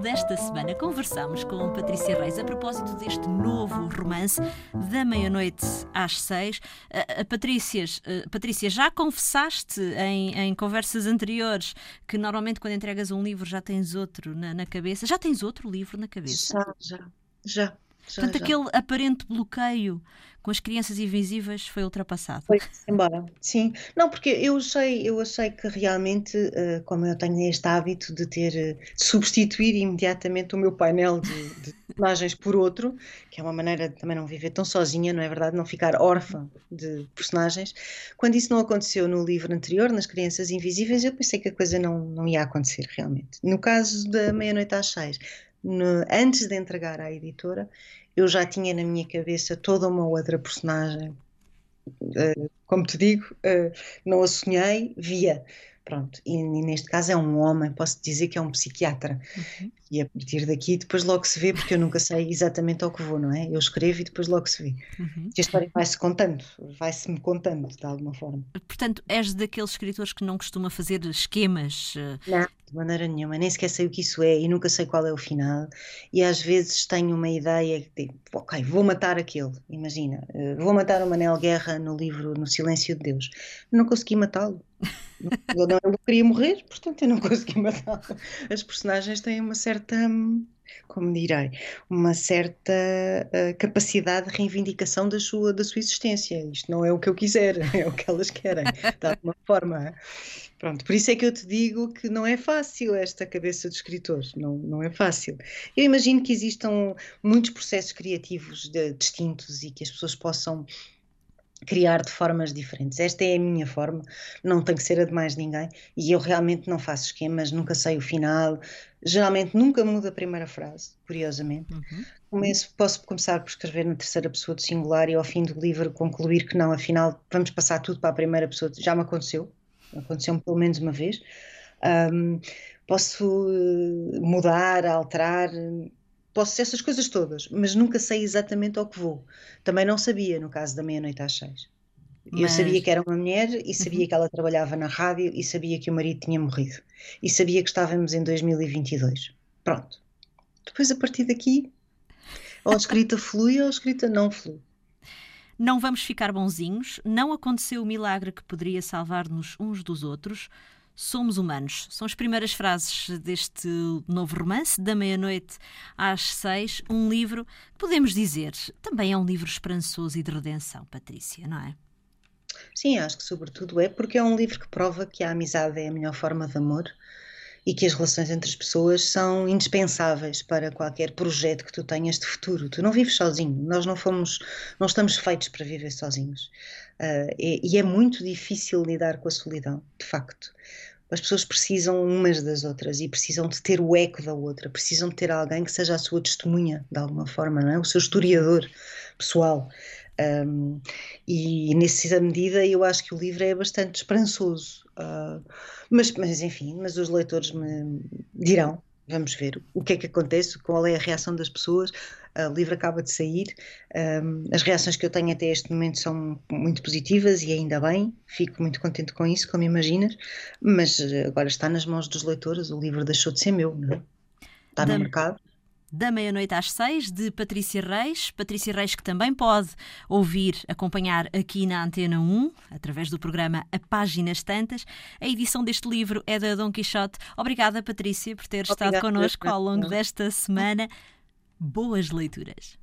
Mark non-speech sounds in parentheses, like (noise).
desta semana conversamos com Patrícia Reis a propósito deste novo romance da meia-noite às seis. Uh, Patrícia, uh, Patrícia, já confessaste em, em, conversas anteriores que normalmente quando entregas um livro já tens outro na, na cabeça? Já tens outro livro na cabeça? Já, já, já. Já, Portanto, já. aquele aparente bloqueio com as crianças invisíveis foi ultrapassado. Foi embora, sim. Não, porque eu achei, eu achei que realmente, uh, como eu tenho este hábito de ter, uh, de substituir imediatamente o meu painel de, de (laughs) personagens por outro, que é uma maneira de também não viver tão sozinha, não é verdade? Não ficar órfã de personagens. Quando isso não aconteceu no livro anterior, nas Crianças Invisíveis, eu pensei que a coisa não, não ia acontecer realmente. No caso da Meia-Noite às Seis, no, antes de entregar à editora, eu já tinha na minha cabeça toda uma outra personagem. Uh, como te digo, uh, não a sonhei, via. Pronto, e, e, neste caso é um homem, posso dizer que é um psiquiatra. Uhum. E a partir daqui depois logo se vê, porque eu nunca sei exatamente ao que vou, não é? Eu escrevo e depois logo se vê. Uhum. E a história vai-se contando, vai-se-me contando de alguma forma. Portanto, és daqueles escritores que não costuma fazer esquemas? Eh, não, de maneira nenhuma, nem sequer sei o que isso é e nunca sei qual é o final. E às vezes tenho uma ideia que digo, ok, vou matar aquele, imagina, eh, vou matar o Manel Guerra no livro No Silêncio de Deus. Não consegui matá-lo. Eu não eu queria morrer, portanto eu não consegui matá-lo. As personagens têm uma certa, como direi, uma certa uh, capacidade de reivindicação da sua, da sua existência. Isto não é o que eu quiser, (laughs) é o que elas querem, de alguma forma. Pronto, por isso é que eu te digo que não é fácil esta cabeça de escritor, não, não é fácil. Eu imagino que existam muitos processos criativos de, distintos e que as pessoas possam criar de formas diferentes. Esta é a minha forma, não tem que ser a de mais ninguém e eu realmente não faço esquemas, nunca sei o final, geralmente nunca mudo a primeira frase, curiosamente. Uhum. Começo, posso começar por escrever na terceira pessoa de singular e ao fim do livro concluir que não, afinal vamos passar tudo para a primeira pessoa, já me aconteceu, aconteceu-me pelo menos uma vez. Um, posso eh, mudar, alterar, posso ser essas coisas todas, mas nunca sei exatamente ao que vou. Também não sabia no caso da meia-noite às seis. Mas... Eu sabia que era uma mulher e sabia uhum. que ela trabalhava na rádio e sabia que o marido tinha morrido. E sabia que estávamos em 2022. Pronto. Depois, a partir daqui, ou a escrita flui ou a escrita não flui. Não vamos ficar bonzinhos, não aconteceu o milagre que poderia salvar-nos uns dos outros. Somos humanos. São as primeiras frases deste novo romance, da meia-noite às seis. Um livro que podemos dizer também é um livro esperançoso e de redenção, Patrícia, não é? Sim, acho que sobretudo é porque é um livro que prova que a amizade é a melhor forma de amor e que as relações entre as pessoas são indispensáveis para qualquer projeto que tu tenhas de futuro. Tu não vives sozinho, nós não fomos, não estamos feitos para viver sozinhos. Uh, e, e, é muito difícil lidar com a solidão, de facto as pessoas precisam umas das outras e precisam de ter o eco da outra, precisam de ter alguém que seja a sua testemunha, de alguma forma, não é? o seu historiador pessoal. Um, e nessa medida eu acho que o livro é bastante esperançoso. Uh, mas, mas enfim, mas os leitores me dirão vamos ver o que é que acontece, qual é a reação das pessoas. O livro acaba de sair, um, as reações que eu tenho até este momento são muito positivas e ainda bem, fico muito contente com isso, como imaginas, mas agora está nas mãos dos leitores, o livro deixou de ser meu, não é? está no mercado da meia-noite às seis, de Patrícia Reis. Patrícia Reis, que também pode ouvir, acompanhar aqui na Antena 1, através do programa A Páginas Tantas. A edição deste livro é da Dom Quixote. Obrigada, Patrícia, por ter Obrigada, estado connosco ao longo desta semana. Boas leituras.